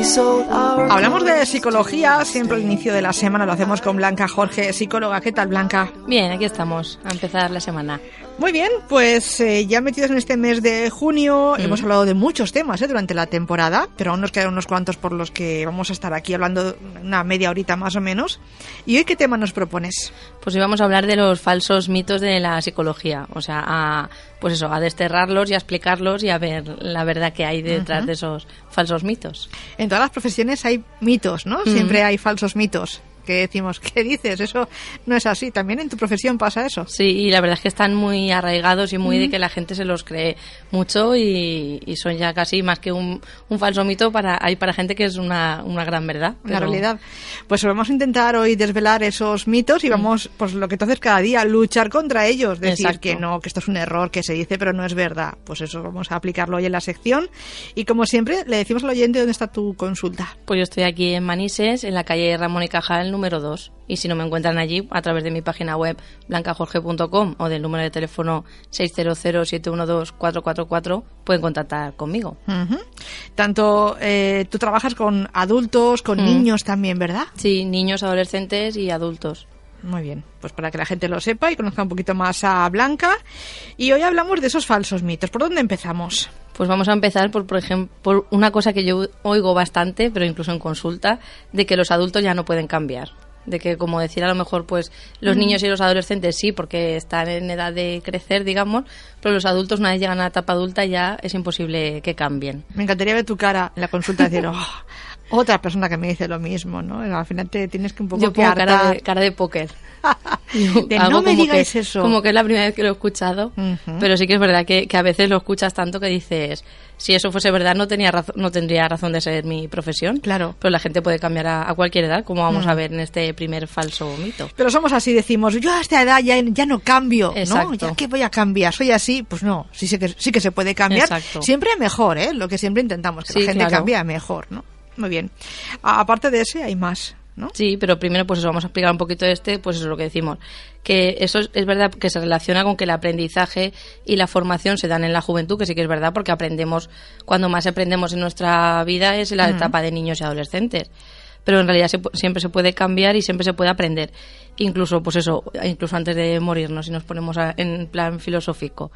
Hablamos de psicología, siempre al inicio de la semana lo hacemos con Blanca Jorge, psicóloga. ¿Qué tal, Blanca? Bien, aquí estamos, a empezar la semana. Muy bien, pues eh, ya metidos en este mes de junio, mm. hemos hablado de muchos temas eh, durante la temporada, pero aún nos quedan unos cuantos por los que vamos a estar aquí hablando una media horita más o menos. ¿Y hoy qué tema nos propones? Pues hoy vamos a hablar de los falsos mitos de la psicología, o sea, a, pues eso, a desterrarlos y a explicarlos y a ver la verdad que hay detrás de esos falsos mitos. En todas las profesiones hay mitos, ¿no? Siempre hay falsos mitos que decimos, ¿qué dices? Eso no es así. También en tu profesión pasa eso. Sí, y la verdad es que están muy arraigados y muy de que la gente se los cree mucho y, son ya casi más que un, falso mito para hay para gente que es una, una gran verdad. La realidad. Pues vamos a intentar hoy desvelar esos mitos y vamos, pues lo que tú haces cada día, luchar contra ellos, decir que no, que esto es un error que se dice pero no es verdad. Pues eso vamos a aplicarlo hoy en la sección y como siempre le decimos al oyente dónde está tu consulta. Pues yo estoy aquí en Manises, en la calle Ramón y Cajal número 2. Y si no me encuentran allí, a través de mi página web blancajorge.com o del número de teléfono 600-712-444, pueden contactar conmigo. Tanto eh, tú trabajas con adultos, con mm. niños también, ¿verdad? Sí, niños, adolescentes y adultos. Muy bien, pues para que la gente lo sepa y conozca un poquito más a Blanca. Y hoy hablamos de esos falsos mitos. ¿Por dónde empezamos? Pues vamos a empezar por, por ejemplo, por una cosa que yo oigo bastante, pero incluso en consulta, de que los adultos ya no pueden cambiar. De que, como decir, a lo mejor, pues los niños y los adolescentes sí, porque están en edad de crecer, digamos, pero los adultos, una vez llegan a la etapa adulta, ya es imposible que cambien. Me encantaría ver tu cara en la consulta decir, oh, otra persona que me dice lo mismo, ¿no? Al final te tienes que un poco Yo pongo cara de, cara de póker. no me digáis eso. Como que es la primera vez que lo he escuchado, pero sí que es verdad que, que, a veces lo escuchas tanto que dices, si eso fuese verdad no tenía no tendría razón de ser mi profesión. Claro. Pero la gente puede cambiar a, cualquier edad, como vamos a ver en este primer falso mito. Pero somos así, decimos, yo a esta edad ya, ya no cambio, ¿no? ¿Ya que voy a cambiar? ¿Soy así? Pues no, sí, sí, que, sí que se puede cambiar. Siempre mejor, ¿eh? Lo que siempre intentamos, que la gente cambie mejor, ¿no? Muy bien. aparte de ese, hay más. ¿No? Sí, pero primero pues eso, vamos a explicar un poquito de este, pues eso es lo que decimos, que eso es, verdad que se relaciona con que el aprendizaje y la formación se dan en la juventud, que sí que es verdad porque aprendemos, cuando más aprendemos en nuestra vida es en la etapa de niños y adolescentes, pero en realidad siempre se puede cambiar y siempre se puede aprender, incluso pues eso, incluso antes de morirnos si nos ponemos en plan filosófico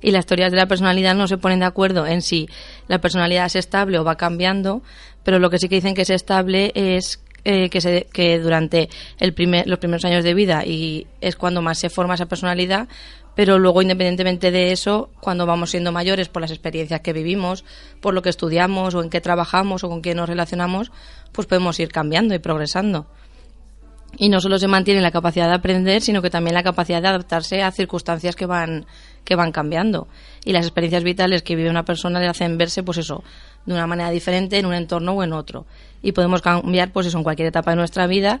y las teorías de la personalidad no se ponen de acuerdo en si la personalidad es estable o va cambiando, pero lo que sí que dicen que es estable es eh, que, se, que durante el primer, los primeros años de vida y es cuando más se forma esa personalidad, pero luego independientemente de eso, cuando vamos siendo mayores por las experiencias que vivimos, por lo que estudiamos o en qué trabajamos o con quién nos relacionamos, pues podemos ir cambiando y progresando. Y no solo se mantiene la capacidad de aprender, sino que también la capacidad de adaptarse a circunstancias que van, que van cambiando. Y las experiencias vitales que vive una persona le hacen verse, pues eso, de una manera diferente en un entorno o en otro. Y podemos cambiar, pues eso, en cualquier etapa de nuestra vida.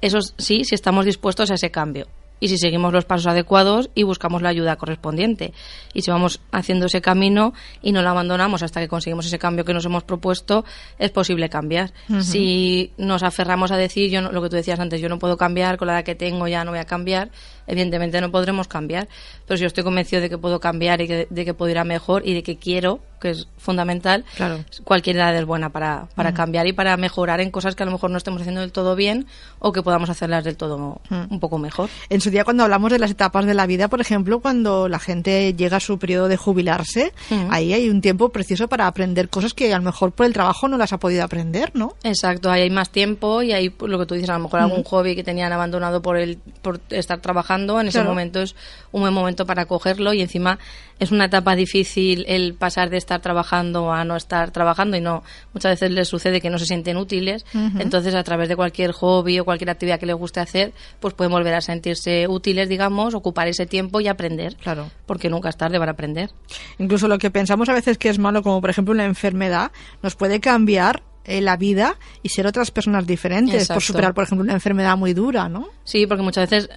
Eso sí, si estamos dispuestos a ese cambio y si seguimos los pasos adecuados y buscamos la ayuda correspondiente. Y si vamos haciendo ese camino y no lo abandonamos hasta que conseguimos ese cambio que nos hemos propuesto, es posible cambiar. Si nos aferramos a decir, yo lo que tú decías antes, yo no puedo cambiar, con la edad que tengo ya no voy a cambiar, evidentemente no podremos cambiar. Pero si yo estoy convencido de que puedo cambiar y de que puedo ir a mejor y de que quiero, que es fundamental, claro. cualquier edad es buena para, para cambiar y para mejorar en cosas que a lo mejor no estemos haciendo del todo bien o que podamos hacerlas del todo un poco mejor. En su día cuando hablamos de las etapas de la vida, por ejemplo, cuando la gente llega a su periodo de jubilarse, ahí hay un tiempo precioso para aprender cosas que a lo mejor por el trabajo no las ha podido aprender, ¿no? Exacto, ahí hay más tiempo y hay lo que tú dices, a lo mejor algún hobby que tenían abandonado por el por estar trabajando, en ese momento es un buen momento para cogerlo y encima es una etapa difícil el pasar de estar trabajando a no estar trabajando y no muchas veces les sucede que no se sienten útiles entonces a través de cualquier hobby o cualquier actividad que les guste hacer pues pueden volver a sentirse útiles digamos ocupar ese tiempo y aprender. Claro. Porque nunca es tarde para aprender. Incluso lo que pensamos a veces que es malo como por ejemplo una enfermedad nos puede cambiar eh, la vida y ser otras personas diferentes. Por superar, por ejemplo, una enfermedad muy dura, ¿no? Sí, porque muchas veces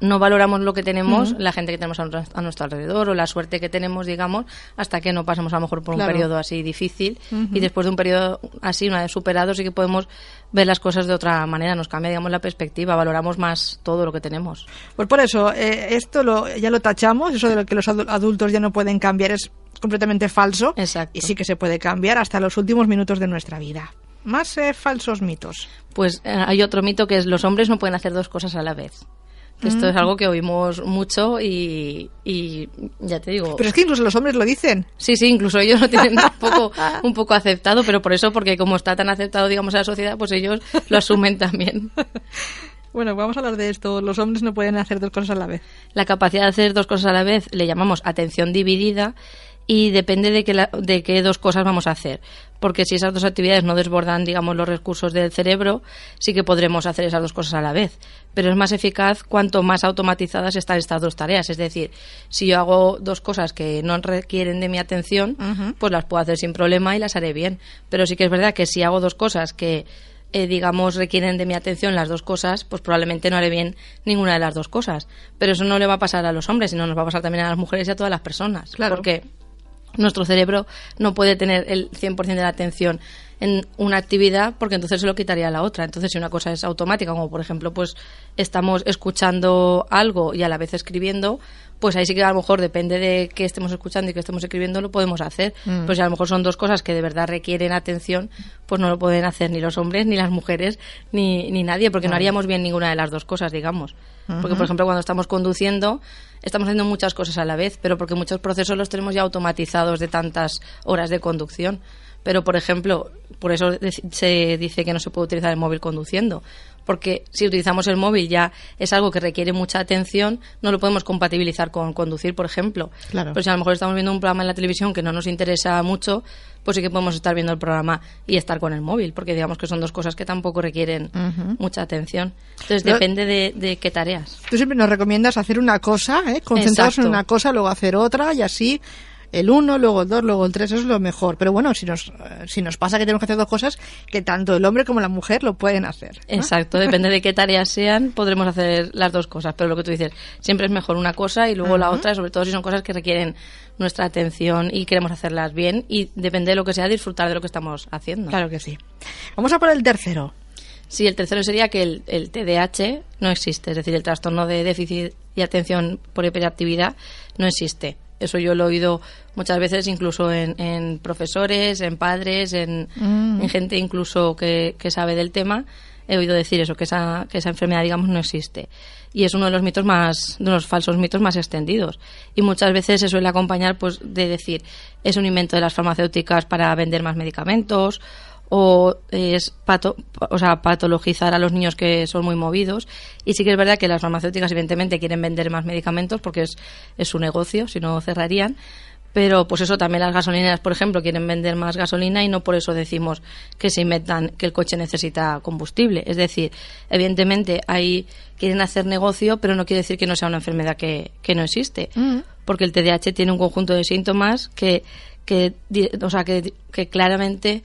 no valoramos lo que tenemos, la gente que tenemos a, nuestro alrededor o la suerte que tenemos, digamos, hasta que no pasamos a lo mejor por un periodo así difícil y después de un periodo así, una vez superado, sí que podemos ver las cosas de otra manera, nos cambia, digamos, la perspectiva, valoramos más todo lo que tenemos. Pues por eso, eh, esto lo, ya lo tachamos, eso de lo que los adultos ya no pueden cambiar es completamente falso. Exacto. Y sí que se puede cambiar hasta los últimos minutos de nuestra vida. Más eh, falsos mitos. Pues eh, hay otro mito que es los hombres no pueden hacer dos cosas a la vez. Esto es Mm. algo que oímos mucho y, y ya te digo. Pero es que incluso los hombres lo dicen. Sí, sí, incluso ellos lo tienen un poco, un poco aceptado, pero por eso, porque como está tan aceptado, digamos, en la sociedad, pues ellos lo asumen también. Bueno, vamos a hablar de esto. Los hombres no pueden hacer dos cosas a la vez. La capacidad de hacer dos cosas a la vez le llamamos atención dividida y depende de qué, la- de qué dos cosas vamos a hacer. Porque si esas dos actividades no desbordan, digamos, los recursos del cerebro, sí que podremos hacer esas dos cosas a la vez. Pero es más eficaz cuanto más automatizadas están estas dos tareas. Es decir, si yo hago dos cosas que no requieren de mi atención, pues las puedo hacer sin problema y las haré bien. Pero sí que es verdad que si hago dos cosas que eh, digamos, requieren de mi atención las dos cosas, pues probablemente no haré bien ninguna de las dos cosas. Pero eso no le va a pasar a los hombres, sino nos va a pasar también a las mujeres y a todas las personas. Claro. Porque nuestro cerebro no puede tener el 100% de la atención en una actividad porque entonces se lo quitaría a la otra. Entonces, si una cosa es automática, como por ejemplo, pues estamos escuchando algo y a la vez escribiendo, pues ahí sí que a lo mejor depende de qué estemos escuchando y qué estemos escribiendo, lo podemos hacer. Mm. Pues si a lo mejor son dos cosas que de verdad requieren atención, pues no lo pueden hacer ni los hombres, ni las mujeres, ni, ni nadie, porque no haríamos bien ninguna de las dos cosas, digamos. Porque, por ejemplo, cuando estamos conduciendo, estamos haciendo muchas cosas a la vez, pero porque muchos procesos los tenemos ya automatizados de tantas horas de conducción. Pero, por ejemplo, por eso se dice que no se puede utilizar el móvil conduciendo. Porque si utilizamos el móvil ya es algo que requiere mucha atención, no lo podemos compatibilizar con conducir, por ejemplo. Claro. Pero si a lo mejor estamos viendo un programa en la televisión que no nos interesa mucho, pues sí que podemos estar viendo el programa y estar con el móvil, porque digamos que son dos cosas que tampoco requieren mucha atención. Entonces Pero- depende de, de qué tareas. Tú siempre nos recomiendas hacer una cosa, ¿eh? en una cosa, luego hacer otra y así el uno, luego el dos, luego el tres, eso es lo mejor. Pero bueno, si nos, si nos pasa que tenemos que hacer dos cosas, que tanto el hombre como la mujer lo pueden hacer. ¿no? Exacto, depende de qué tareas sean, podremos hacer las dos cosas. Pero lo que tú dices, siempre es mejor una cosa y luego la otra, sobre todo si son cosas que requieren nuestra atención y queremos hacerlas bien y depende de lo que sea, disfrutar de lo que estamos haciendo. Claro que sí. Vamos a por el tercero. Sí, el tercero sería que el, el TDAH no existe, es decir, el trastorno de déficit y atención por hiperactividad no existe. Eso yo lo he oído muchas veces, incluso en, en profesores, en padres, en, Mm. en gente incluso que, que sabe del tema. He oído decir eso, que esa, que esa enfermedad, digamos, no existe. Y es uno de los mitos más, de los falsos mitos más extendidos. Y muchas veces se suele acompañar, pues, de decir, es un invento de las farmacéuticas para vender más medicamentos, o es pato, o sea, patologizar a los niños que son muy movidos. Y sí que es verdad que las farmacéuticas, evidentemente, quieren vender más medicamentos porque es, es su negocio, si no cerrarían. Pero, pues eso, también las gasolineras, por ejemplo, quieren vender más gasolina y no por eso decimos que se inventan que el coche necesita combustible. Es decir, evidentemente, ahí quieren hacer negocio, pero no quiere decir que no sea una enfermedad que, que no existe Mm. porque el TDAH tiene un conjunto de síntomas que, que, o sea, que, que claramente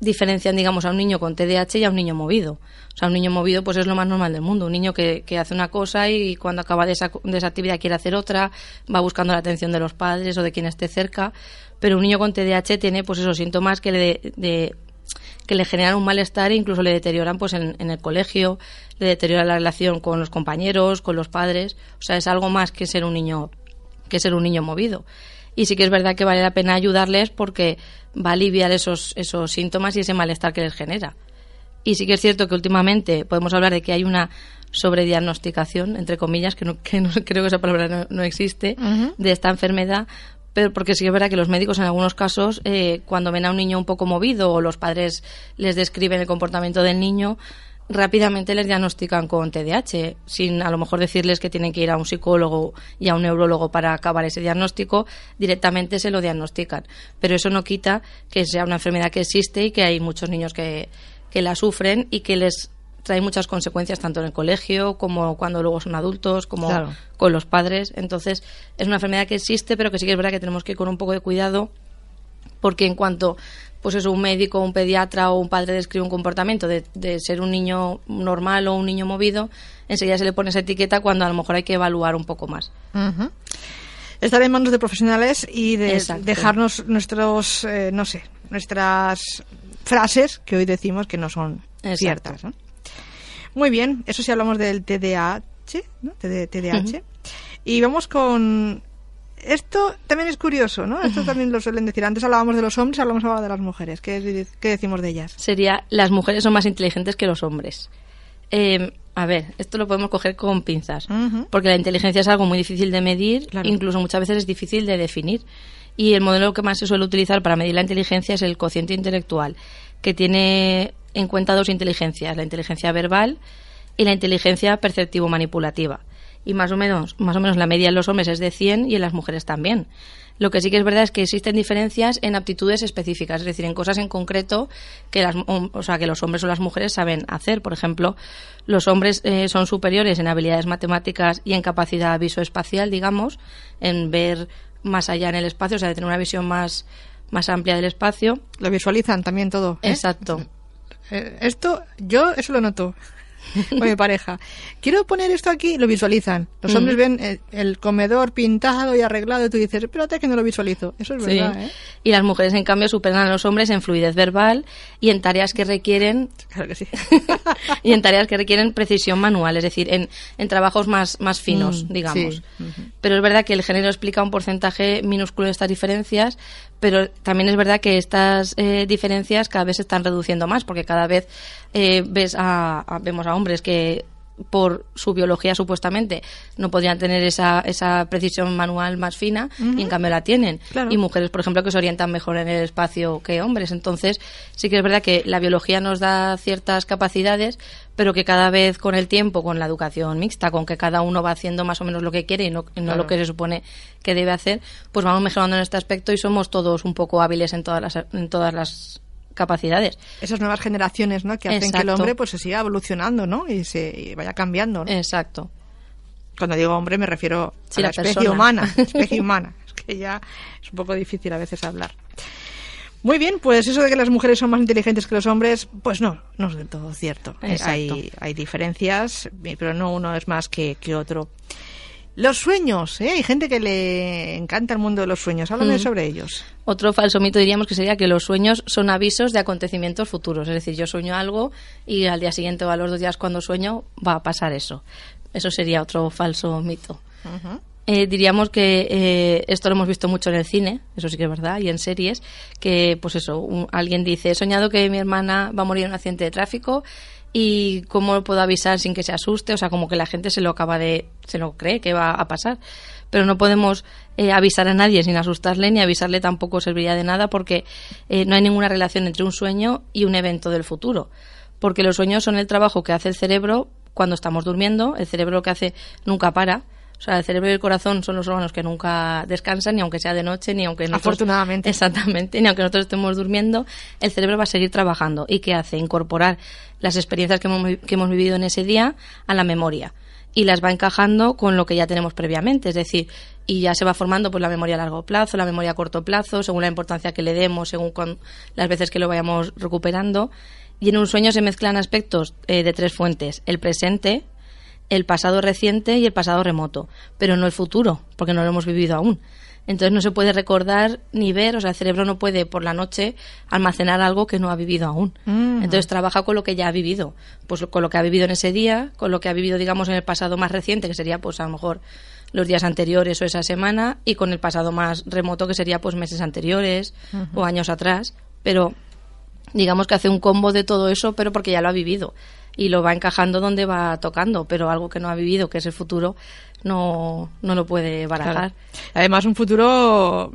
diferencian, digamos, a un niño con TDAH y a un niño movido. O sea, un niño movido pues es lo más normal del mundo. Un niño que, que hace una cosa y cuando acaba de esa, de esa actividad quiere hacer otra, va buscando la atención de los padres o de quien esté cerca. Pero un niño con TDAH tiene pues esos síntomas que le, de- de- que le generan un malestar e incluso le deterioran pues en, en el colegio, le deteriora la relación con los compañeros, con los padres. O sea, es algo más que ser un niño que ser un niño movido. Y sí que es verdad que vale la pena ayudarles porque va a aliviar esos, esos síntomas y ese malestar que les genera. Y sí que es cierto que últimamente podemos hablar de que hay una sobrediagnosticación, entre comillas, que, no, que no- creo que esa palabra no, no existe, de esta enfermedad, pero porque sí que es verdad que los médicos en algunos casos, eh, cuando ven a un niño un poco movido o los padres les describen el comportamiento del niño, rápidamente les diagnostican con TDAH, sin a lo mejor decirles que tienen que ir a un psicólogo y a un neurólogo para acabar ese diagnóstico, directamente se lo diagnostican. Pero eso no quita que sea una enfermedad que existe y que hay muchos niños que, que la sufren y que les trae muchas consecuencias tanto en el colegio como cuando luego son adultos, como Claro. con los padres. Entonces, es una enfermedad que existe, pero que sí que es verdad que tenemos que ir con un poco de cuidado porque en cuanto pues eso, un médico, un pediatra o un padre describe un comportamiento de, de ser un niño normal o un niño movido, enseguida se le pone esa etiqueta cuando a lo mejor hay que evaluar un poco más. Estar en manos de profesionales y de Exacto. dejarnos nuestros, eh, no sé, nuestras frases que hoy decimos que no son Exacto. ciertas. ¿no? Muy bien, eso sí hablamos del TDAH, ¿no? TD- TDAH. Y vamos con esto también es curioso, ¿no? Esto también lo suelen decir. Antes hablábamos de los hombres, hablamos ahora de las mujeres. ¿Qué, qué decimos de ellas? Sería, las mujeres son más inteligentes que los hombres. Eh, a ver, esto lo podemos coger con pinzas, porque la inteligencia es algo muy difícil de medir, incluso muchas veces es difícil de definir. Y el modelo que más se suele utilizar para medir la inteligencia es el cociente intelectual, que tiene en cuenta dos inteligencias, la inteligencia verbal y la inteligencia perceptivo-manipulativa. Y más o menos, más o menos la media en los hombres es de 100 y en las mujeres también. Lo que sí que es verdad es que existen diferencias en aptitudes específicas, es decir, en cosas en concreto que, las, o sea, que los hombres o las mujeres saben hacer. Por ejemplo, los hombres eh, son superiores en habilidades matemáticas y en capacidad visoespacial, digamos, en ver más allá en el espacio, o sea, de tener una visión más, más amplia del espacio. Lo visualizan también todo. ¿eh? Exacto. Eh, esto, yo eso lo noto. con mi pareja. Quiero poner esto aquí, lo visualizan. Los hombres ven eh, el, comedor pintado y arreglado y tú dices, espérate que no lo visualizo. Eso es verdad, ¿eh? Y las mujeres, en cambio, superan a los hombres en fluidez verbal y en tareas que requieren... Claro que sí. y en tareas que requieren precisión manual, es decir, en, en trabajos más, más finos, mm, digamos. Pero es verdad que el género explica un porcentaje minúsculo de estas diferencias, pero también es verdad que estas eh, diferencias cada vez se están reduciendo más, porque cada vez eh, ves a, vemos a hombres que por su biología supuestamente no podrían tener esa, esa precisión manual más fina y en cambio la tienen. Y mujeres, por ejemplo, que se orientan mejor en el espacio que hombres. Entonces, sí que es verdad que la biología nos da ciertas capacidades, pero que cada vez con el tiempo, con la educación mixta, con que cada uno va haciendo más o menos lo que quiere y no, lo que se supone que debe hacer, pues vamos mejorando en este aspecto y somos todos un poco hábiles en todas las, en todas las capacidades. Esas nuevas generaciones, ¿no? Que hacen que el hombre pues se siga evolucionando, ¿no? Y se vaya cambiando, ¿no? Exacto. Cuando digo hombre me refiero a la, especie humana, especie humana. Es que ya es un poco difícil a veces hablar. Muy bien, pues eso de que las mujeres son más inteligentes que los hombres, pues no, no es del todo cierto. Hay, hay diferencias, pero no uno es más que, que otro. Los sueños, ¿eh? Hay gente que le encanta el mundo de los sueños. Háblame mm. sobre ellos. Otro falso mito diríamos que sería que los sueños son avisos de acontecimientos futuros. Es decir, yo sueño algo y al día siguiente o a los dos días cuando sueño va a pasar eso. Eso sería otro falso mito. Eh, diríamos que eh, esto lo hemos visto mucho en el cine, eso sí que es verdad, y en series, que pues eso, alguien dice, he soñado que mi hermana va a morir en un accidente de tráfico y cómo puedo avisar sin que se asuste, o sea, como que la gente se lo acaba de, se lo cree que va a pasar, pero no podemos eh, avisar a nadie sin asustarle ni avisarle tampoco serviría de nada porque eh, no hay ninguna relación entre un sueño y un evento del futuro, porque los sueños son el trabajo que hace el cerebro cuando estamos durmiendo, el cerebro lo que hace nunca para, o sea, el cerebro y el corazón son los órganos que nunca descansan, ni aunque sea de noche, ni aunque nosotros, Afortunadamente. Exactamente, ni aunque nosotros estemos durmiendo, el cerebro va a seguir trabajando. ¿Y qué hace? Incorporar las experiencias que hemos, que hemos vivido en ese día a la memoria y las va encajando con lo que ya tenemos previamente, es decir, y ya se va formando pues la memoria a largo plazo, la memoria a corto plazo, según la importancia que le demos, según las veces que lo vayamos recuperando. Y en un sueño se mezclan aspectos eh, de tres fuentes: el presente, el pasado reciente y el pasado remoto, pero no el futuro, porque no lo hemos vivido aún. Entonces no se puede recordar ni ver, o sea, el cerebro no puede por la noche almacenar algo que no ha vivido aún. Mm. Entonces trabaja con lo que ya ha vivido, pues con lo que ha vivido en ese día, con lo que ha vivido, digamos, en el pasado más reciente, que sería, pues a lo mejor los días anteriores o esa semana, y con el pasado más remoto, que sería, pues meses anteriores o años atrás. Pero digamos que hace un combo de todo eso, pero porque ya lo ha vivido y lo va encajando donde va tocando, pero algo que no ha vivido, que es el futuro, no, no lo puede barajar. Además, un futuro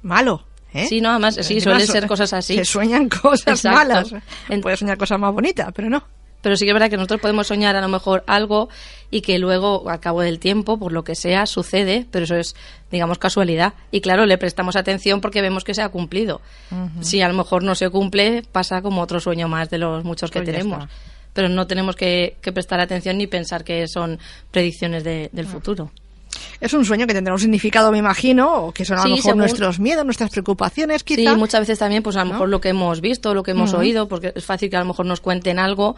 malo. ¿eh? Sí, no, además, sí, suele ser cosas así. Se sueñan cosas malas. Puede soñar cosas más bonitas, pero no. Pero sí que es verdad que nosotros podemos soñar a lo mejor algo y que luego, al cabo del tiempo, por lo que sea, sucede, pero eso es, digamos, casualidad. Y claro, le prestamos atención porque vemos que se ha cumplido. Si a lo mejor no se cumple, pasa como otro sueño más de los muchos que pues tenemos. Pero no tenemos que, prestar atención ni pensar que son predicciones del futuro. Es un sueño que tendrá un significado, me imagino, o que son a lo mejor nuestros miedos, nuestras preocupaciones, quizá. Sí, muchas veces también, pues a lo mejor lo que hemos visto, lo que hemos oído, porque es fácil que a lo mejor nos cuenten algo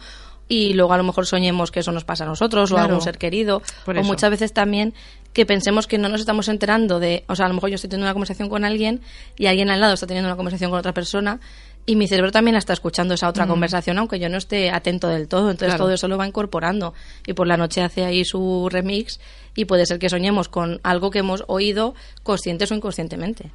y luego a lo mejor soñemos que eso nos pasa a nosotros o a algún ser querido. o muchas veces también que pensemos que no nos estamos enterando de, o sea, a lo mejor yo estoy teniendo una conversación con alguien y alguien al lado está teniendo una conversación con otra persona y mi cerebro también la está escuchando esa otra conversación, aunque yo no esté atento del todo. Entonces todo eso lo va incorporando. Y por la noche hace ahí su remix y puede ser que soñemos con algo que hemos oído conscientes o inconscientemente.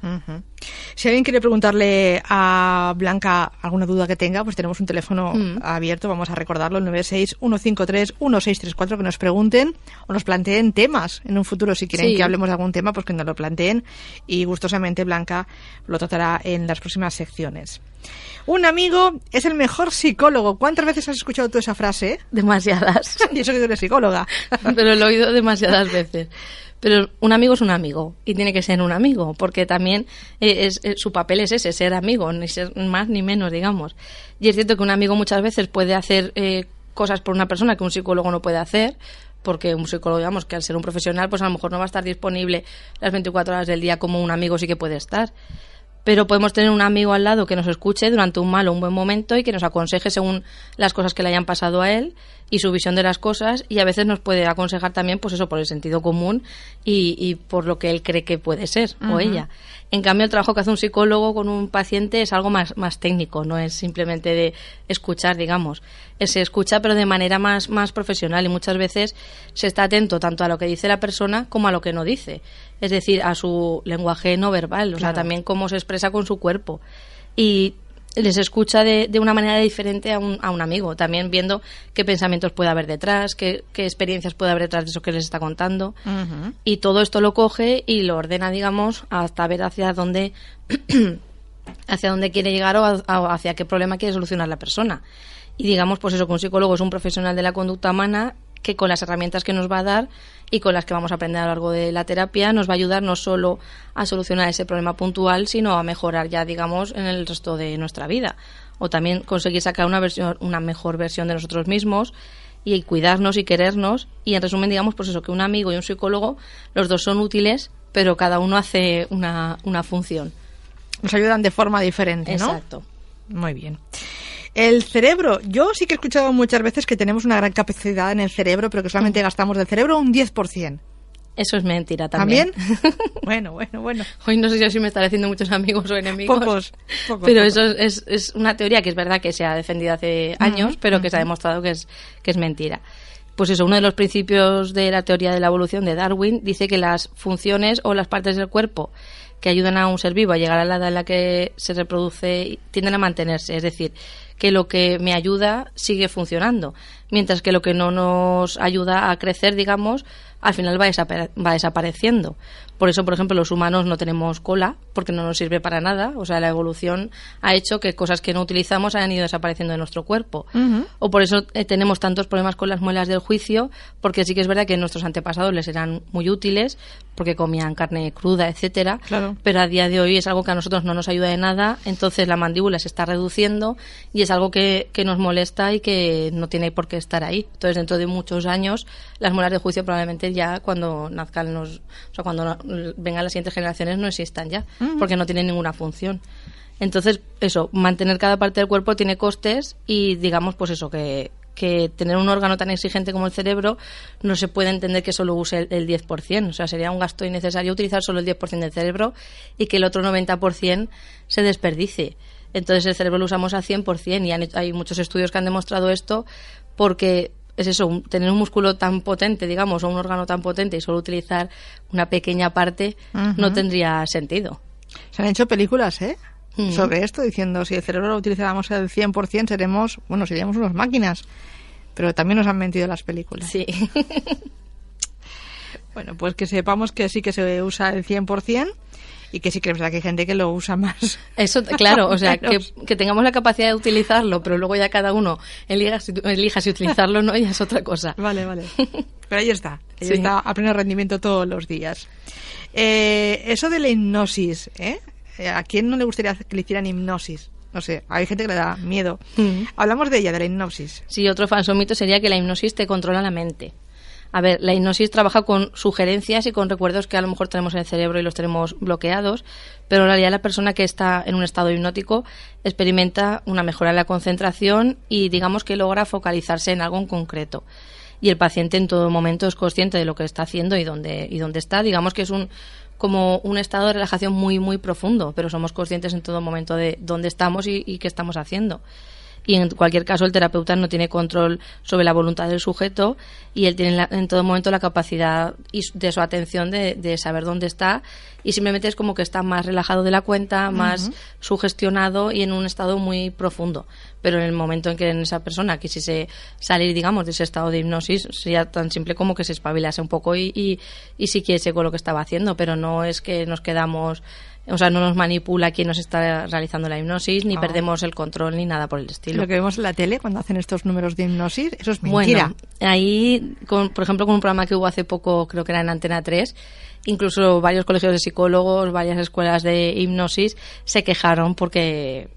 Si alguien quiere preguntarle a Blanca alguna duda que tenga, pues tenemos un teléfono mm. abierto, vamos a recordarlo, el 96-153-1634, que nos pregunten o nos planteen temas en un futuro, si quieren que hablemos de algún tema, pues que nos lo planteen y gustosamente Blanca lo tratará en las próximas secciones. Un amigo es el mejor psicólogo. ¿Cuántas veces has escuchado tú esa frase? Demasiadas. y eso que tú eres psicóloga. Pero lo he oído demasiadas veces. Pero un amigo es un amigo y tiene que ser un amigo, porque también eh, es, eh, su papel es ese, ser amigo, ni ser más ni menos, digamos. Y es cierto que un amigo muchas veces puede hacer eh, cosas por una persona que un psicólogo no puede hacer, porque un psicólogo, digamos, que al ser un profesional, pues a lo mejor no va a estar disponible las 24 horas del día como un amigo sí que puede estar pero podemos tener un amigo al lado que nos escuche durante un mal o un buen momento y que nos aconseje según las cosas que le hayan pasado a él y su visión de las cosas y a veces nos puede aconsejar también pues eso por el sentido común y, por lo que él cree que puede ser o ella. En cambio el trabajo que hace un psicólogo con un paciente es algo más, más técnico, no es simplemente de escuchar, digamos. Se escucha pero de manera más, más profesional y muchas veces se está atento tanto a lo que dice la persona como a lo que no dice es decir, a su lenguaje no verbal, o sea, también cómo se expresa con su cuerpo. Y les escucha de, de una manera diferente a un, a un, amigo, también viendo qué pensamientos puede haber detrás, qué, qué experiencias puede haber detrás de eso que les está contando. Y todo esto lo coge y lo ordena, digamos, hasta ver hacia dónde, hacia dónde quiere llegar o hacia qué problema quiere solucionar la persona. Y digamos, pues eso, que un psicólogo es un profesional de la conducta humana que con las herramientas que nos va a dar y con las que vamos a aprender a lo largo de la terapia nos va a ayudar no solo a solucionar ese problema puntual, sino a mejorar ya, digamos, en el resto de nuestra vida. O también conseguir sacar una, versión, una mejor versión de nosotros mismos y cuidarnos y querernos. Y en resumen, digamos, pues eso, que un amigo y un psicólogo, los dos son útiles, pero cada uno hace una, una función. Nos ayudan de forma diferente, ¿no? Exacto. Muy bien. El cerebro. Yo sí que he escuchado muchas veces que tenemos una gran capacidad en el cerebro, pero que solamente gastamos del cerebro un 10%. Eso es mentira también. ¿También? bueno, bueno, bueno. Hoy no sé si me estaré haciendo muchos amigos o enemigos. Pocos, pocos Pero eso es, es, una teoría que es verdad que se ha defendido hace años, pero que se ha demostrado que es, que es mentira. Pues eso, uno de los principios de la teoría de la evolución de Darwin dice que las funciones o las partes del cuerpo que ayudan a un ser vivo a llegar a la edad en la que se reproduce tienden a mantenerse. Es decir, que lo que me ayuda sigue funcionando, mientras que lo que no nos ayuda a crecer, digamos, al final va, va desapareciendo. Por eso, por ejemplo, los humanos no tenemos cola, porque no nos sirve para nada. O sea, la evolución ha hecho que cosas que no utilizamos hayan ido desapareciendo de nuestro cuerpo. O por eso eh, tenemos tantos problemas con las muelas del juicio, porque sí que es verdad que nuestros antepasados les eran muy útiles, porque comían carne cruda, etcétera. Pero a día de hoy es algo que a nosotros no nos ayuda de nada. Entonces la mandíbula se está reduciendo y es algo que, que nos molesta y que no tiene por qué estar ahí. Entonces, dentro de muchos años, las muelas de juicio probablemente ya cuando nazcan los, o sea, cuando vengan las siguientes generaciones no existan ya, porque no tienen ninguna función. Entonces, eso, mantener cada parte del cuerpo tiene costes y digamos, pues eso, que, que tener un órgano tan exigente como el cerebro no se puede entender que solo use el, 10%. O sea, sería un gasto innecesario utilizar solo el 10% del cerebro y que el otro 90% se desperdicie. Entonces el cerebro lo usamos al 100% y hay muchos estudios que han demostrado esto porque es eso, tener un músculo tan potente, digamos, o un órgano tan potente y solo utilizar una pequeña parte no tendría sentido. Se han hecho películas, ¿eh? Sobre esto, diciendo si el cerebro lo utilizáramos al 100%, seremos, bueno, seríamos unas máquinas. Pero también nos han mentido las películas. Sí. bueno, pues que sepamos que sí que se usa el 100% y que sí que es verdad que hay gente que lo usa más. Eso, claro, o sea, que, que, tengamos la capacidad de utilizarlo, pero luego ya cada uno elija, elija si utilizarlo o no, ya es otra cosa. Vale, vale. Pero ahí está, ahí está a pleno rendimiento todos los días. Eh, eso de la hipnosis, ¿eh? ¿A quién no le gustaría que le hicieran hipnosis? No sé, hay gente que le da miedo. Mm. Hablamos de ella, de la hipnosis. Sí, otro falso mito sería que la hipnosis te controla la mente. A ver, la hipnosis trabaja con sugerencias y con recuerdos que a lo mejor tenemos en el cerebro y los tenemos bloqueados, pero en realidad la persona que está en un estado hipnótico experimenta una mejora en la concentración y digamos que logra focalizarse en algo en concreto. Y el paciente en todo momento es consciente de lo que está haciendo y dónde, y dónde está. Digamos que es un como un estado de relajación muy, muy profundo, pero somos conscientes en todo momento de dónde estamos y, y qué estamos haciendo. Y en cualquier caso el terapeuta no tiene control sobre la voluntad del sujeto y él tiene en todo momento la capacidad de su atención de, saber dónde está y simplemente es como que está más relajado de la cuenta, más sugestionado y en un estado muy profundo. Pero en el momento en que en esa persona quisiese salir, digamos, de ese estado de hipnosis, sería tan simple como que se espabilase un poco y, y, y siguiese con lo que estaba haciendo, pero no es que nos quedamos o sea, no nos manipula quien nos está realizando la hipnosis, ni ah. perdemos el control, ni nada por el estilo. Lo que vemos en la tele cuando hacen estos números de hipnosis, eso es mentira. Bueno, ahí, por ejemplo, con un programa que hubo hace poco, creo que era en Antena 3, incluso varios colegios de psicólogos, varias escuelas de hipnosis se quejaron porque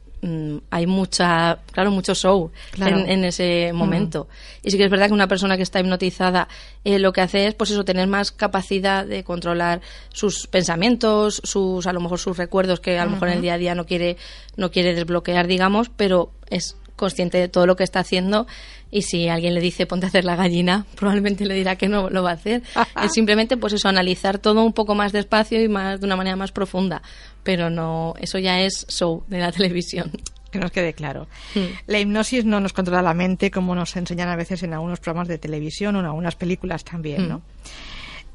hay mucha, claro, mucho show en, ese momento. Y sí que es verdad que una persona que está hipnotizada eh, lo que hace es, pues eso, tener más capacidad de controlar sus pensamientos, sus, a lo mejor sus recuerdos que a lo mejor en el día a día no quiere, no quiere desbloquear, digamos, pero es consciente de todo lo que está haciendo y si alguien le dice ponte a hacer la gallina, probablemente le dirá que no lo va a hacer. es simplemente pues eso, analizar todo un poco más despacio y más de una manera más profunda, pero no, eso ya es show de la televisión. Que nos quede claro. Hmm. La hipnosis no nos controla la mente como nos enseñan a veces en algunos programas de televisión o en algunas películas también, ¿no? Hmm.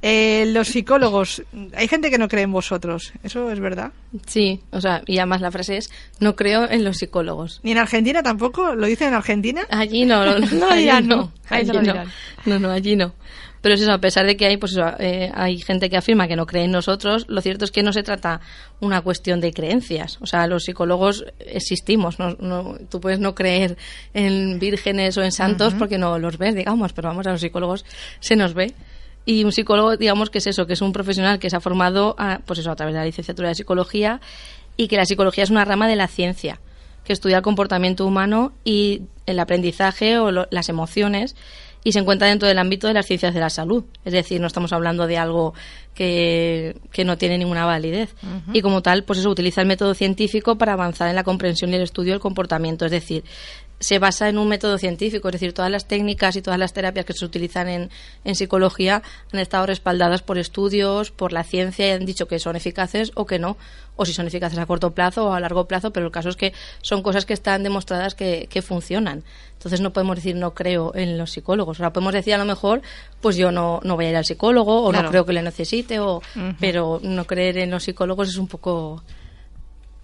Eh, los psicólogos, hay gente que no cree en vosotros, ¿eso es verdad? Sí, o sea, y además la frase es, no creo en los psicólogos. ¿Ni en Argentina tampoco? ¿Lo dicen en Argentina? Allí no, no, no, allí no, allí no, no, no, allí no. Pero es eso, a pesar de que hay, pues eso, eh, hay gente que afirma que no cree en nosotros, lo cierto es que no se trata una cuestión de creencias. O sea, los psicólogos existimos. No, no, tú puedes no creer en vírgenes o en santos porque no los ves, digamos, pero vamos, a los psicólogos se nos ve. Y un psicólogo, digamos que es eso, que es un profesional que se ha formado a, pues eso, a través de la licenciatura de psicología y que la psicología es una rama de la ciencia que estudia el comportamiento humano y el aprendizaje o las emociones y se encuentra dentro del ámbito de las ciencias de la salud. Es decir, no estamos hablando de algo que, que no tiene ninguna validez. Y como tal, pues eso utiliza el método científico para avanzar en la comprensión y el estudio del comportamiento. Es decir, se basa en un método científico, es decir, todas las técnicas y todas las terapias que se utilizan en, en, psicología han estado respaldadas por estudios, por la ciencia y han dicho que son eficaces o que no, o si son eficaces a corto plazo o a largo plazo, pero el caso es que son cosas que están demostradas que, que funcionan. Entonces no podemos decir no creo en los psicólogos. O sea, podemos decir a lo mejor, pues yo no, no voy a ir al psicólogo o no creo que le necesite, o, pero no creer en los psicólogos es un poco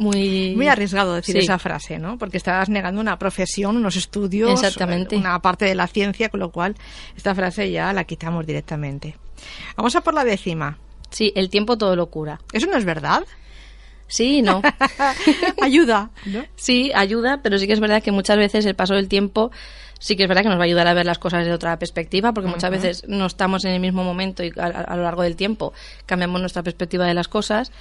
muy... Muy arriesgado decir esa frase, ¿no? Porque estás negando una profesión, unos estudios, Exactamente. una parte de la ciencia, con lo cual esta frase ya la quitamos directamente. Vamos a por la décima. Sí, el tiempo todo lo cura. ¿Eso no es verdad? Sí, no. ayuda, Sí, ayuda, pero sí que es verdad que muchas veces el paso del tiempo sí que es verdad que nos va a ayudar a ver las cosas de otra perspectiva, porque muchas veces no estamos en el mismo momento y a, lo largo del tiempo cambiamos nuestra perspectiva de las cosas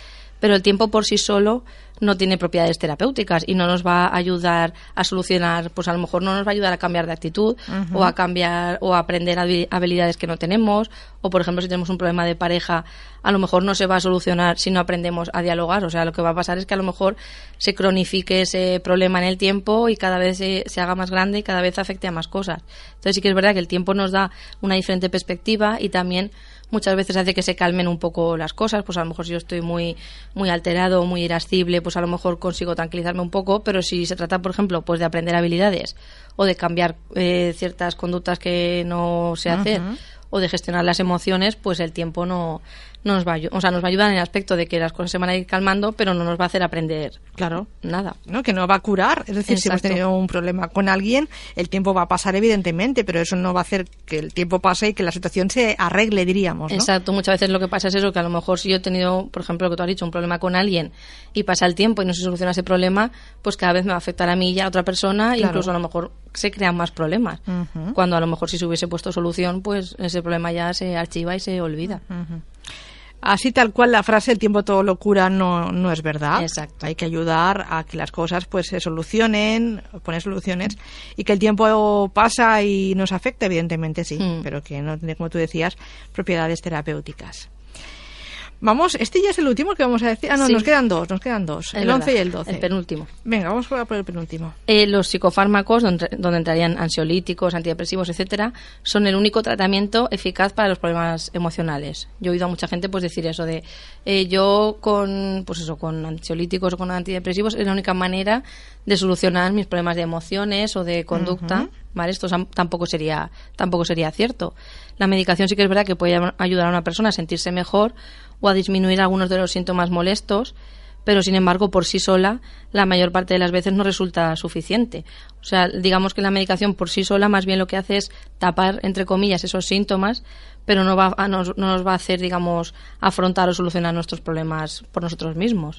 pero el tiempo por sí solo no tiene propiedades terapéuticas y no nos va a ayudar a solucionar, pues a lo mejor no nos va a ayudar a cambiar de actitud o a cambiar o a aprender habilidades que no tenemos. O por ejemplo si tenemos un problema de pareja a lo mejor no se va a solucionar si no aprendemos a dialogar, o sea, lo que va a pasar es que a lo mejor se cronifique ese problema en el tiempo y cada vez se, se haga más grande y cada vez afecte a más cosas. Entonces sí que es verdad que el tiempo nos da una diferente perspectiva y también muchas veces hace que se calmen un poco las cosas, pues a lo mejor si yo estoy muy, muy alterado, muy irascible, pues a lo mejor consigo tranquilizarme un poco, pero si se trata, por ejemplo, pues de aprender habilidades o de cambiar eh, ciertas conductas que no sé hacer o de gestionar las emociones, pues el tiempo no, nos va, o sea, nos va a ayudar en el aspecto de que las cosas se van a ir calmando, pero no nos va a hacer aprender, claro, nada. ¿No? Que no va a curar, es decir, si hemos tenido un problema con alguien, el tiempo va a pasar evidentemente, pero eso no va a hacer que el tiempo pase y que la situación se arregle, diríamos. Exacto, muchas veces lo que pasa es eso, que a lo mejor si yo he tenido, por ejemplo, lo que tú has dicho, un problema con alguien y pasa el tiempo y no se soluciona ese problema, pues cada vez me va a afectar a mí y a otra persona e incluso a lo mejor se crean más problemas. Cuando a lo mejor si se hubiese puesto solución, pues ese problema ya se archiva y se olvida. Así tal cual la frase el tiempo todo lo cura no, no es verdad. Exacto. Hay que ayudar a que las cosas pues se solucionen, poner soluciones y que el tiempo pasa y nos afecta evidentemente sí, hmm. pero que no tiene como tú decías propiedades terapéuticas. Vamos, este ya es el último que vamos a decir. Ah, no, nos quedan dos, nos quedan dos. el 11 y el 12. El penúltimo. Venga, vamos por el penúltimo. Eh, los psicofármacos, donde, entrarían ansiolíticos, antidepresivos, etcétera, son el único tratamiento eficaz para los problemas emocionales. Yo he oído a mucha gente pues decir eso de eh, yo con pues eso, con ansiolíticos o con antidepresivos es la única manera de solucionar mis problemas de emociones o de conducta. ¿Vale? Esto tampoco sería tampoco sería cierto. La medicación sí que es verdad que puede ayudar a una persona a sentirse mejor o a disminuir algunos de los síntomas molestos, pero sin embargo por sí sola la mayor parte de las veces no resulta suficiente. O sea, digamos que la medicación por sí sola más bien lo que hace es tapar, entre comillas, esos síntomas, pero no, va a, no, nos va a hacer, digamos, afrontar o solucionar nuestros problemas por nosotros mismos.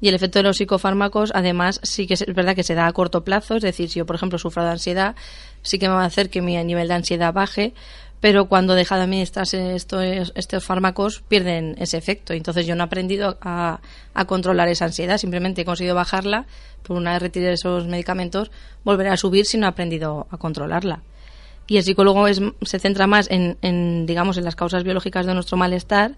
Y el efecto de los psicofármacos, además, sí que es verdad que se da a corto plazo, es decir, si yo, por ejemplo, sufro de ansiedad, sí que me va a hacer que mi nivel de ansiedad baje, pero cuando deja de administrarse estos, estos fármacos pierden ese efecto. Entonces yo no he aprendido a, controlar esa ansiedad, simplemente he conseguido bajarla, por una vez retiré esos medicamentos, volveré a subir si no he aprendido a controlarla. Y el psicólogo es, se centra más en, en, digamos, en las causas biológicas de nuestro malestar,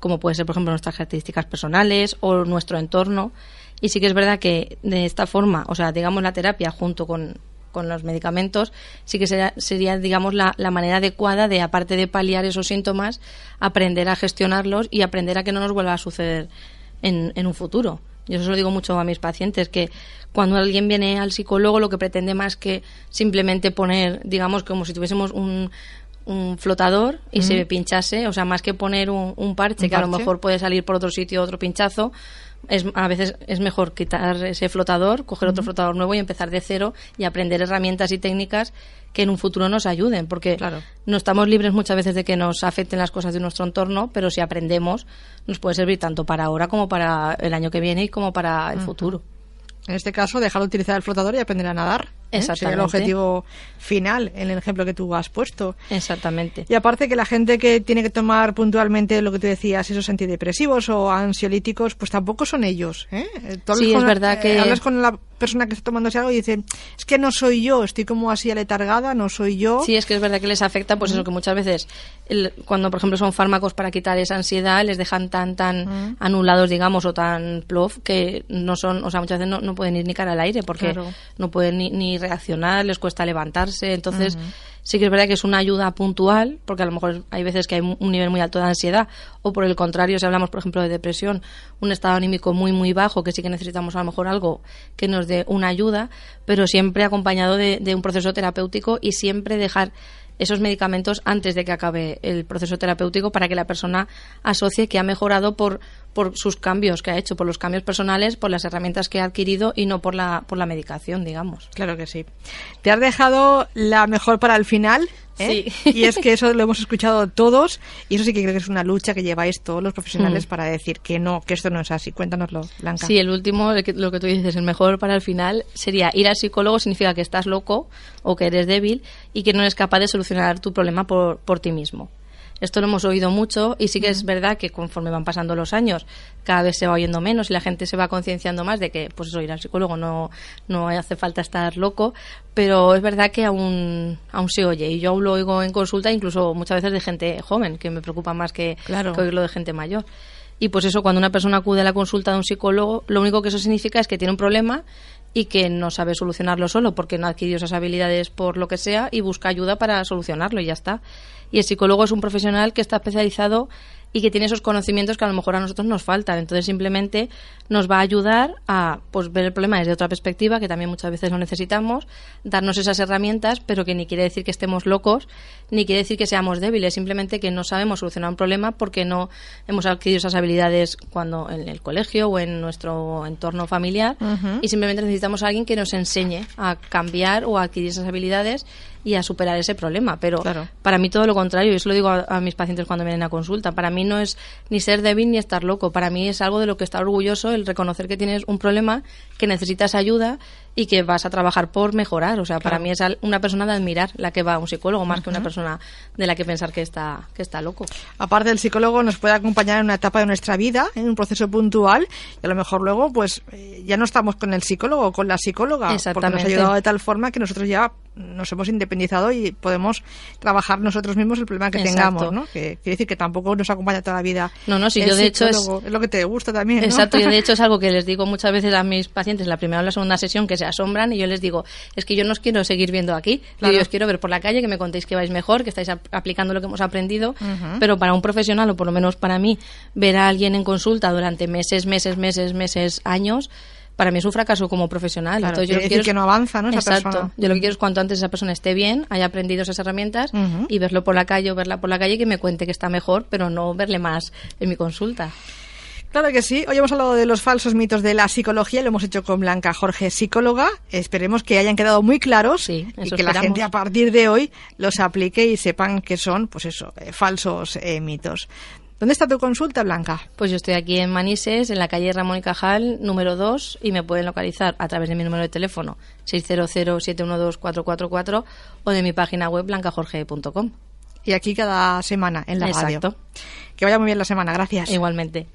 como puede ser, por ejemplo, nuestras características personales o nuestro entorno. Y sí que es verdad que de esta forma, o sea, digamos la terapia junto con con los medicamentos, sí que sería, digamos, la, manera adecuada de, aparte de paliar esos síntomas, aprender a gestionarlos y aprender a que no nos vuelva a suceder en, en un futuro. Yo eso lo digo mucho a mis pacientes, que cuando alguien viene al psicólogo lo que pretende más que simplemente poner, digamos, como si tuviésemos un, un flotador y se pinchase, o sea, más que poner un, parche, que a lo mejor puede salir por otro sitio otro pinchazo, es, a veces es mejor quitar ese flotador, coger otro flotador nuevo y empezar de cero y aprender herramientas y técnicas que en un futuro nos ayuden, porque no estamos libres muchas veces de que nos afecten las cosas de nuestro entorno, pero si aprendemos nos puede servir tanto para ahora como para el año que viene y como para el futuro. En este caso, dejar de utilizar el flotador y aprender a nadar. ¿eh? Sería el objetivo final en el ejemplo que tú has puesto. Exactamente. Y aparte que la gente que tiene que tomar puntualmente lo que tú decías, esos antidepresivos o ansiolíticos, pues tampoco son ellos. ¿eh? sí, es verdad que... Hablas con la persona que está tomándose algo y dice, es que no soy yo, estoy como así aletargada, no soy yo. Sí, es que es verdad que les afecta, pues eso que muchas veces, cuando por ejemplo son fármacos para quitar esa ansiedad, les dejan tan, tan anulados, digamos, o tan plof, que no son, o sea, muchas veces no, pueden ir ni cara al aire porque no pueden ni, reaccionar, les cuesta levantarse, entonces sí que es verdad que es una ayuda puntual, porque a lo mejor hay veces que hay un nivel muy alto de ansiedad, o por el contrario, si hablamos, por ejemplo, de depresión, un estado anímico muy, muy bajo, que sí que necesitamos a lo mejor algo que nos dé una ayuda, pero siempre acompañado de, de un proceso terapéutico y siempre dejar esos medicamentos antes de que acabe el proceso terapéutico para que la persona asocie que ha mejorado por, por sus cambios que ha hecho, por los cambios personales, por las herramientas que ha adquirido y no por la, por la medicación, digamos. Claro que sí. ¿Te has dejado la mejor para el final? ¿eh? Y es que eso lo hemos escuchado todos y eso sí que creo que es una lucha que lleváis todos los profesionales mm. para decir que no, que esto no es así. Cuéntanoslo, Blanca. Sí, el último, lo que tú dices, el mejor para el final sería ir al psicólogo significa que estás loco o que eres débil y que no eres capaz de solucionar tu problema por, por ti mismo. Esto lo hemos oído mucho y sí que es verdad que conforme van pasando los años cada vez se va oyendo menos y la gente se va concienciando más de que pues eso ir al psicólogo no, no hace falta estar loco, pero es verdad que aún, aún se oye. Y yo aún lo oigo en consulta incluso muchas veces de gente joven que me preocupa más que, que oírlo de gente mayor. Y pues eso, cuando una persona acude a la consulta de un psicólogo, lo único que eso significa es que tiene un problema y que no sabe solucionarlo solo porque no ha adquirido esas habilidades por lo que sea y busca ayuda para solucionarlo y ya está. Y el psicólogo es un profesional que está especializado y que tiene esos conocimientos que a lo mejor a nosotros nos faltan. Entonces simplemente nos va a ayudar a pues, ver el problema desde otra perspectiva, que también muchas veces lo necesitamos, darnos esas herramientas, pero que ni quiere decir que estemos locos, ni quiere decir que seamos débiles, simplemente que no sabemos solucionar un problema porque no hemos adquirido esas habilidades cuando en el colegio o en nuestro entorno familiar. Y simplemente necesitamos a alguien que nos enseñe a cambiar o a adquirir esas habilidades y a superar ese problema. Pero para mí todo lo contrario, y eso lo digo a, mis pacientes cuando vienen a consulta, para mí no es ni ser débil ni estar loco, para mí es algo de lo que está orgulloso el reconocer que tienes un problema, que necesitas ayuda y que vas a trabajar por mejorar. O sea, para mí es una persona de admirar la que va a un psicólogo más que una persona de la que pensar que está, que está loco. Aparte, el psicólogo nos puede acompañar en una etapa de nuestra vida, en un proceso puntual, y a lo mejor luego, pues, eh, ya no estamos con el psicólogo o con la psicóloga, porque nos ha ayudado de tal forma que nosotros ya nos hemos independizado y podemos trabajar nosotros mismos el problema que tengamos, ¿no? Que quiere decir que tampoco nos acompaña toda la vida. No, no, si yo de hecho es, lo que te gusta también. ¿no? Exacto, yo de hecho es algo que les digo muchas veces a mis pacientes en la primera o la segunda sesión que se asombran y yo les digo, es que yo no os quiero seguir viendo aquí, yo os quiero ver por la calle, que me contéis que vais mejor, que estáis aplicando lo que hemos aprendido, pero para un profesional o por lo menos para mí, ver a alguien en consulta durante meses, meses, meses, meses, años, para mí es un fracaso como profesional. Entonces, yo quiero que no avanza, ¿no? Exacto. Yo lo que quiero es cuanto antes esa persona esté bien, haya aprendido esas herramientas y verlo por la calle o verla por la calle y que me cuente que está mejor, pero no verle más en mi consulta. Claro que sí. Hoy hemos hablado de los falsos mitos de la psicología, lo hemos hecho con Blanca Jorge, psicóloga. Esperemos que hayan quedado muy claros y que la gente a partir de hoy los aplique y sepan que son, pues eso, eh, falsos eh, mitos. ¿Dónde está tu consulta, Blanca? Pues yo estoy aquí en Manises, en la calle Ramón y Cajal, número 2, y me pueden localizar a través de mi número de teléfono 600-712-444 o de mi página web blancajorge.com. Y aquí cada semana en la Exacto. radio. Que vaya muy bien la semana, gracias. Igualmente.